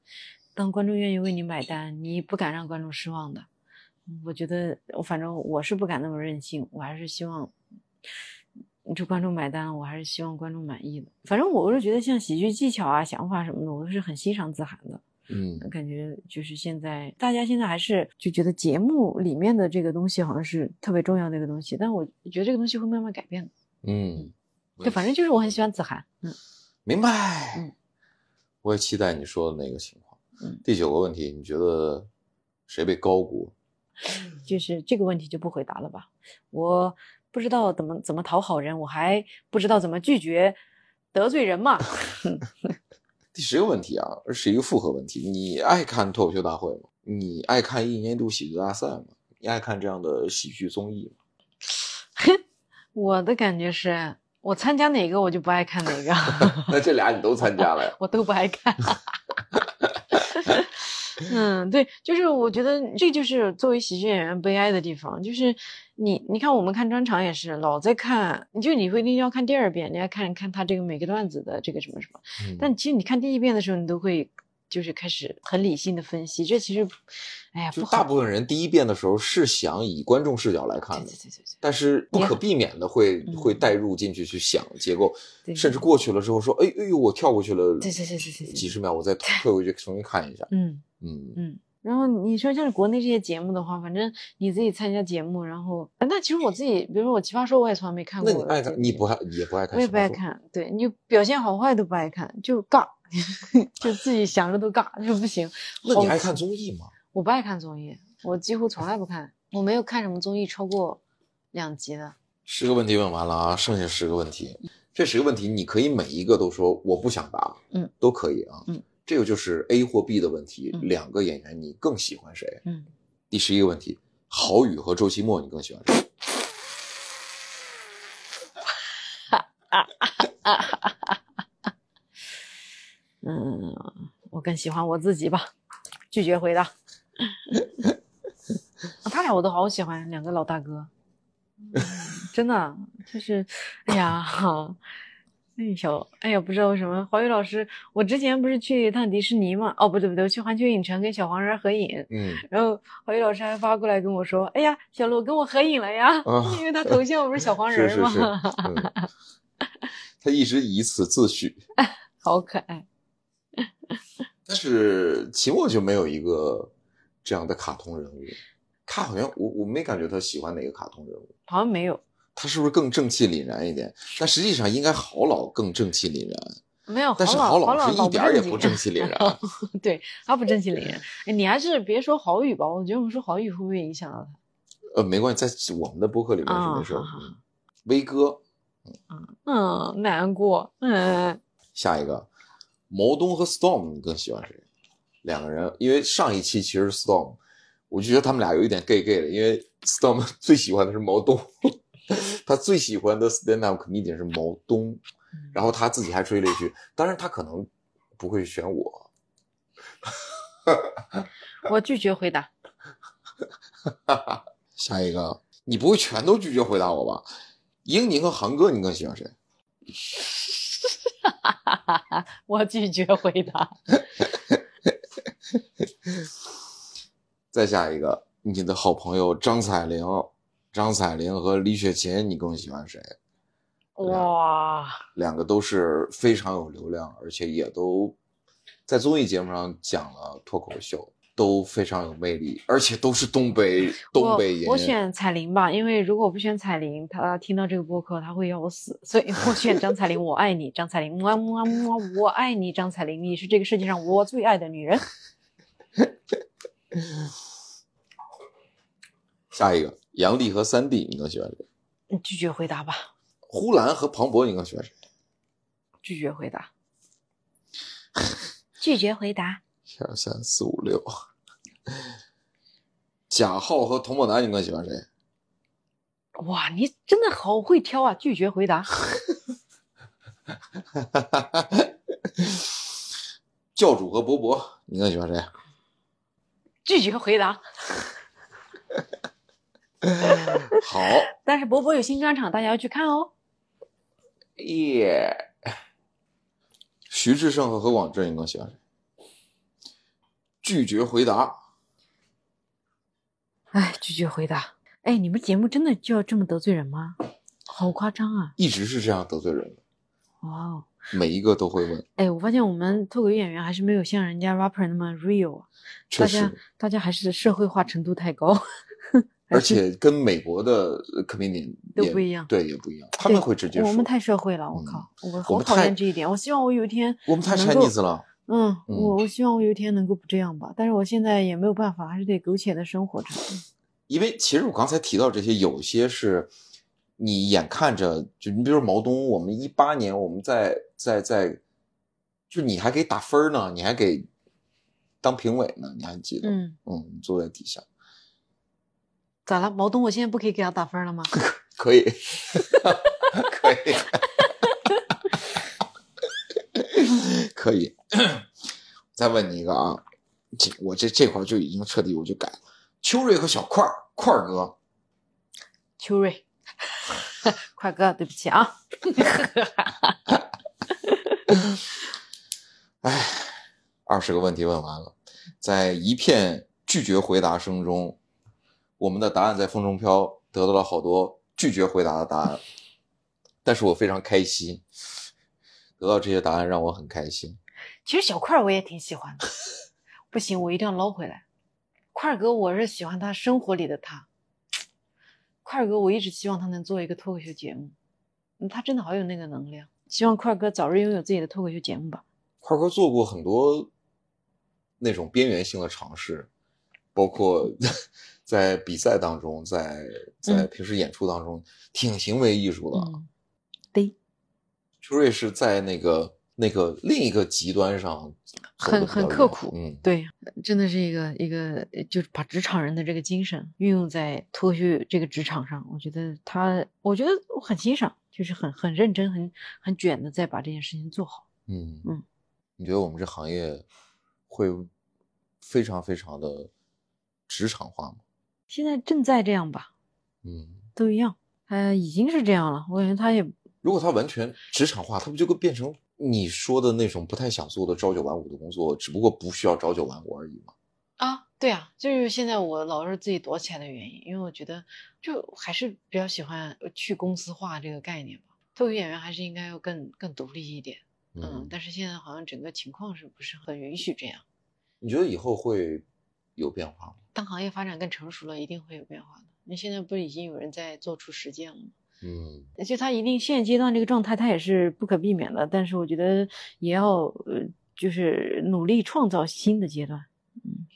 当观众愿意为你买单，你不敢让观众失望的。嗯我觉得，我反正我是不敢那么任性，我还是希望，你这观众买单，我还是希望观众满意的。反正我是觉得像喜剧技巧啊、想法什么的，我都是很欣赏子涵的。嗯感觉就是现在大家现在还是就觉得节目里面的这个东西好像是特别重要的一个东西，但我觉得这个东西会慢慢改变的。嗯，对，反正就是我很喜欢子涵，嗯，明白，嗯，我也期待你说的那个情况。嗯第九个问题，你觉得谁被高估？就是这个问题就不回答了吧。我不知道怎么怎么讨好人，我还不知道怎么拒绝得罪人嘛。第十个问题啊，是一个复合问题。你爱看脱口秀大会吗？你爱看一年一度喜剧大赛吗？你爱看这样的喜剧综艺吗？我的感觉是我参加哪个我就不爱看哪个，那这俩你都参加了呀？我都不爱看。嗯，对，就是我觉得这就是作为喜剧演员悲哀的地方，就是你你看我们看专场也是老在看，你就你会一定要看第二遍，你要看看他这个每个段子的这个什么什么，嗯。但其实你看第一遍的时候，你都会就是开始很理性的分析，这其实，哎呀，就。大部分人第一遍的时候是想以观众视角来看的，对对对对但是不可避免的会嗯会带入进去去想结构，对，甚至过去了之后说，哎哎呦，我跳过去了对对对对对对几十秒，我再退回去重新看一下。嗯嗯嗯。然后你说像是国内这些节目的话，反正你自己参加节目，然后呃那其实我自己，比如说我奇葩说，我也从来没看过。那你爱看，你不爱也不爱看？我也不爱。看，对你表现好坏都不爱看，就尬，就自己想着都尬，就不行。好那你爱看综艺吗？我不爱看综艺，我几乎从来不看，我没有看什么综艺超过两集的。十个问题问完了啊，剩下十个问题。这十个问题你可以每一个都说我不想答，嗯，都可以啊。嗯，这个就是 A 或 B 的问题。嗯两个演员你更喜欢谁？嗯，第十一个问题，郝宇和周奇墨你更喜欢谁？我更喜欢我自己吧，拒绝回答。啊他俩我都好喜欢两个老大哥，嗯真的就是，哎呀，那小，哎呀，不知道为什么华宇老师，我之前不是去一趟迪士尼嘛？哦，不对不对，我去环球影城跟小黄人合影，嗯，然后华宇老师还发过来跟我说，哎呀，小鹿跟我合影了呀，啊 因为他头像不是小黄人吗？是是，嗯，他一直以此自诩，好可爱。但是期末就没有一个这样的卡通人物，他好像我我没感觉他喜欢哪个卡通人物，好像没有，他是不是更正气凛然一点？但实际上应该郝老更正气凛然，没有。但是郝郝老是一点也不正正气凛然。对他不正气凛然。哎，你还是别说郝宇吧，我觉得我们说郝宇会不会影响到他？呃，没关系，在我们的播客里面是没事威哥，嗯，难过。嗯，下一个，毛东和 Storm，你更喜欢谁？两个人，因为上一期其实 Storm，我就觉得他们俩有一点 gay gay 的，因为 Storm 最喜欢的是毛东，他最喜欢的 stand up comedian 是毛东，然后他自己还吹了一句，当然他可能不会选我，我拒绝回答。下一个，你不会全都拒绝回答我吧？英宁和航哥，你更喜欢谁？我拒绝回答。再下一个，你的好朋友张彩玲，张彩玲和李雪琴，你更喜欢谁？哇，两个都是非常有流量，而且也都在综艺节目上讲了脱口秀，都非常有魅力，而且都是东北东北人。我 我选彩铃吧，因为如果我不选彩铃，他听到这个播客他会要我死，所以我选张彩铃。我爱你，张彩铃，么么么，我爱你，张彩铃，你是这个世界上我最爱的女人。下一个，杨笠和三弟，你更喜欢谁？嗯拒绝回答吧，呼兰和庞博，你更喜欢谁？拒绝回答，拒绝回答。一二三四五六。贾浩和童梦楠，你更喜欢谁？哇，你真的好会挑啊！拒绝回答。教主和博博，你更喜欢谁？拒绝回答。好但是博博有新专场，大家要去看哦。耶。徐志胜和何广智，你更喜欢谁？拒绝回答。哎，拒绝回答。哎，你们节目真的就要这么得罪人吗？好夸张啊！一直是这样得罪人的，哇哦，每一个都会问。哎，我发现我们脱口秀演员还是没有像人家 rapper 那么 real 啊。确实大家，大家还是社会化程度太高，而且跟美国的 comedian 也都不一样对，也不一样。他们会直接说。我们太社会了，我嗯靠，我好讨厌这一点。我希望我有一天我们太 Chinese 了。嗯，嗯我我希望我有一天能够不这样吧，但是我现在也没有办法，还是得苟且的生活着。因为其实我刚才提到这些，有些是你眼看着，就你比如说毛东，我们一八年我们在在在，就你还给打分呢，你还给当评委呢，你还记得？嗯，嗯，坐在底下，咋了？毛东，我现在不可以给他打分了吗？可以，可以，可以。再问你一个啊，这我这这块儿就已经彻底我就改了。秋瑞和小块儿，块儿哥，秋瑞，快哥，对不起啊。哎，二十个问题问完了，在一片拒绝回答声中，我们的答案在风中飘，得到了好多拒绝回答的答案，但是我非常开心，得到这些答案让我很开心。其实小块儿我也挺喜欢的，不行，我一定要捞回来。块儿哥，我是喜欢他生活里的他。块儿哥，我一直希望他能做一个脱口秀节目，嗯他真的好有那个能量。希望块儿哥早日拥有自己的脱口秀节目吧。块哥做过很多那种边缘性的尝试，包括 在比赛当中，在在平时演出当中，挺行为艺术的。瑞是在那个那个另一个极端上很很刻苦嗯，对，真的是一个一个，呃就是把职场人的这个精神运用在脱口秀这个职场上。我觉得他，我觉得我很欣赏，就是很很认真、很很卷的在把这件事情做好。嗯嗯，你觉得我们这行业会非常非常的职场化吗？现在正在这样吧，嗯，都一样。他已经是这样了，我感觉他也如果他完全职场化，他不就会变成你说的那种不太想做的朝九晚五的工作，只不过不需要朝九晚五而已吗？啊，对啊，就是现在我老是自己躲起来的原因，因为我觉得就还是比较喜欢去公司化这个概念吧。脱口秀演员还是应该要更更独立一点，嗯，但是现在好像整个情况是不是很允许这样？你觉得以后会有变化吗？当行业发展更成熟了，一定会有变化的。那现在不是已经有人在做出实践了吗？嗯，就他一定现阶段这个状态，他也是不可避免的。但是我觉得也要呃，就是努力创造新的阶段。嗯，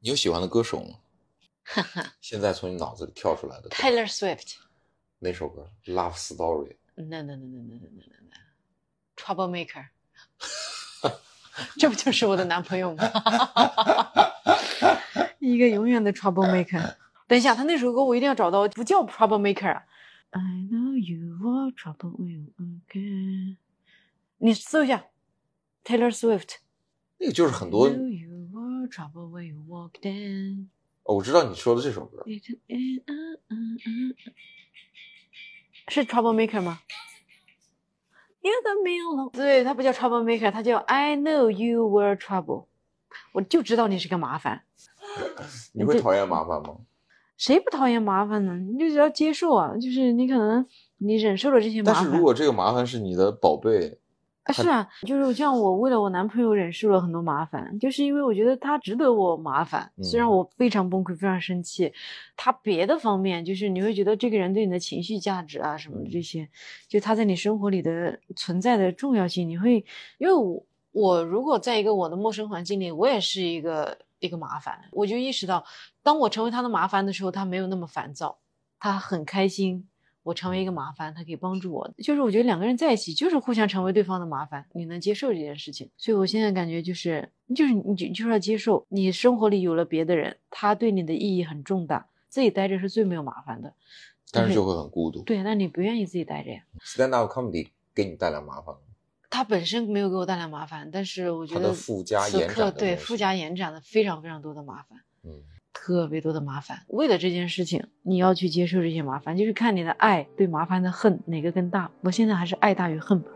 你有喜欢的歌手吗？哈 哈现在从你脑子里跳出来的，Taylor Swift。哪首歌？Love Story。No no no no no no no no Troublemaker。这不就是我的男朋友吗？一个永远的 Troublemaker。等一下，他那首歌我一定要找到，不叫 Troublemaker 啊。I know you are trouble when you again。你搜一下 Taylor Swift。那个就是很多 I know you are trouble when you walked in。哦，我知道你说的这首歌。是 Troublemaker 吗？You got me alone。对，它不叫 Troublemaker，它叫 I know you were trouble。我就知道你是个麻烦。你会讨厌麻烦吗？谁不讨厌麻烦呢？你就只要接受啊，就是你可能你忍受了这些麻烦。但是如果这个麻烦是你的宝贝，啊，是啊，就是像我为了我男朋友忍受了很多麻烦，就是因为我觉得他值得我麻烦。虽然我非常崩溃、非常生气，他别的方面就是你会觉得这个人对你的情绪价值啊什么的这些，就他在你生活里的存在的重要性，你会因为我我如果在一个我的陌生环境里，我也是一个一个麻烦，我就意识到，当我成为他的麻烦的时候，他没有那么烦躁，他很开心。我成为一个麻烦，他可以帮助我。就是我觉得两个人在一起，就是互相成为对方的麻烦，你能接受这件事情。所以我现在感觉就是，就是你就就是要接受，你生活里有了别的人，他对你的意义很重大。自己待着是最没有麻烦的，但是就会很孤独。对，那你不愿意自己待着呀。Stand up comedy 给你带来麻烦吗？它本身没有给我带来麻烦，但是我觉得附加此延展对附加延展的非常非常多的麻烦。嗯，特别多的麻烦。为了这件事情，你要去接受这些麻烦，就是看你的爱对麻烦的恨哪个更大。我现在还是爱大于恨吧。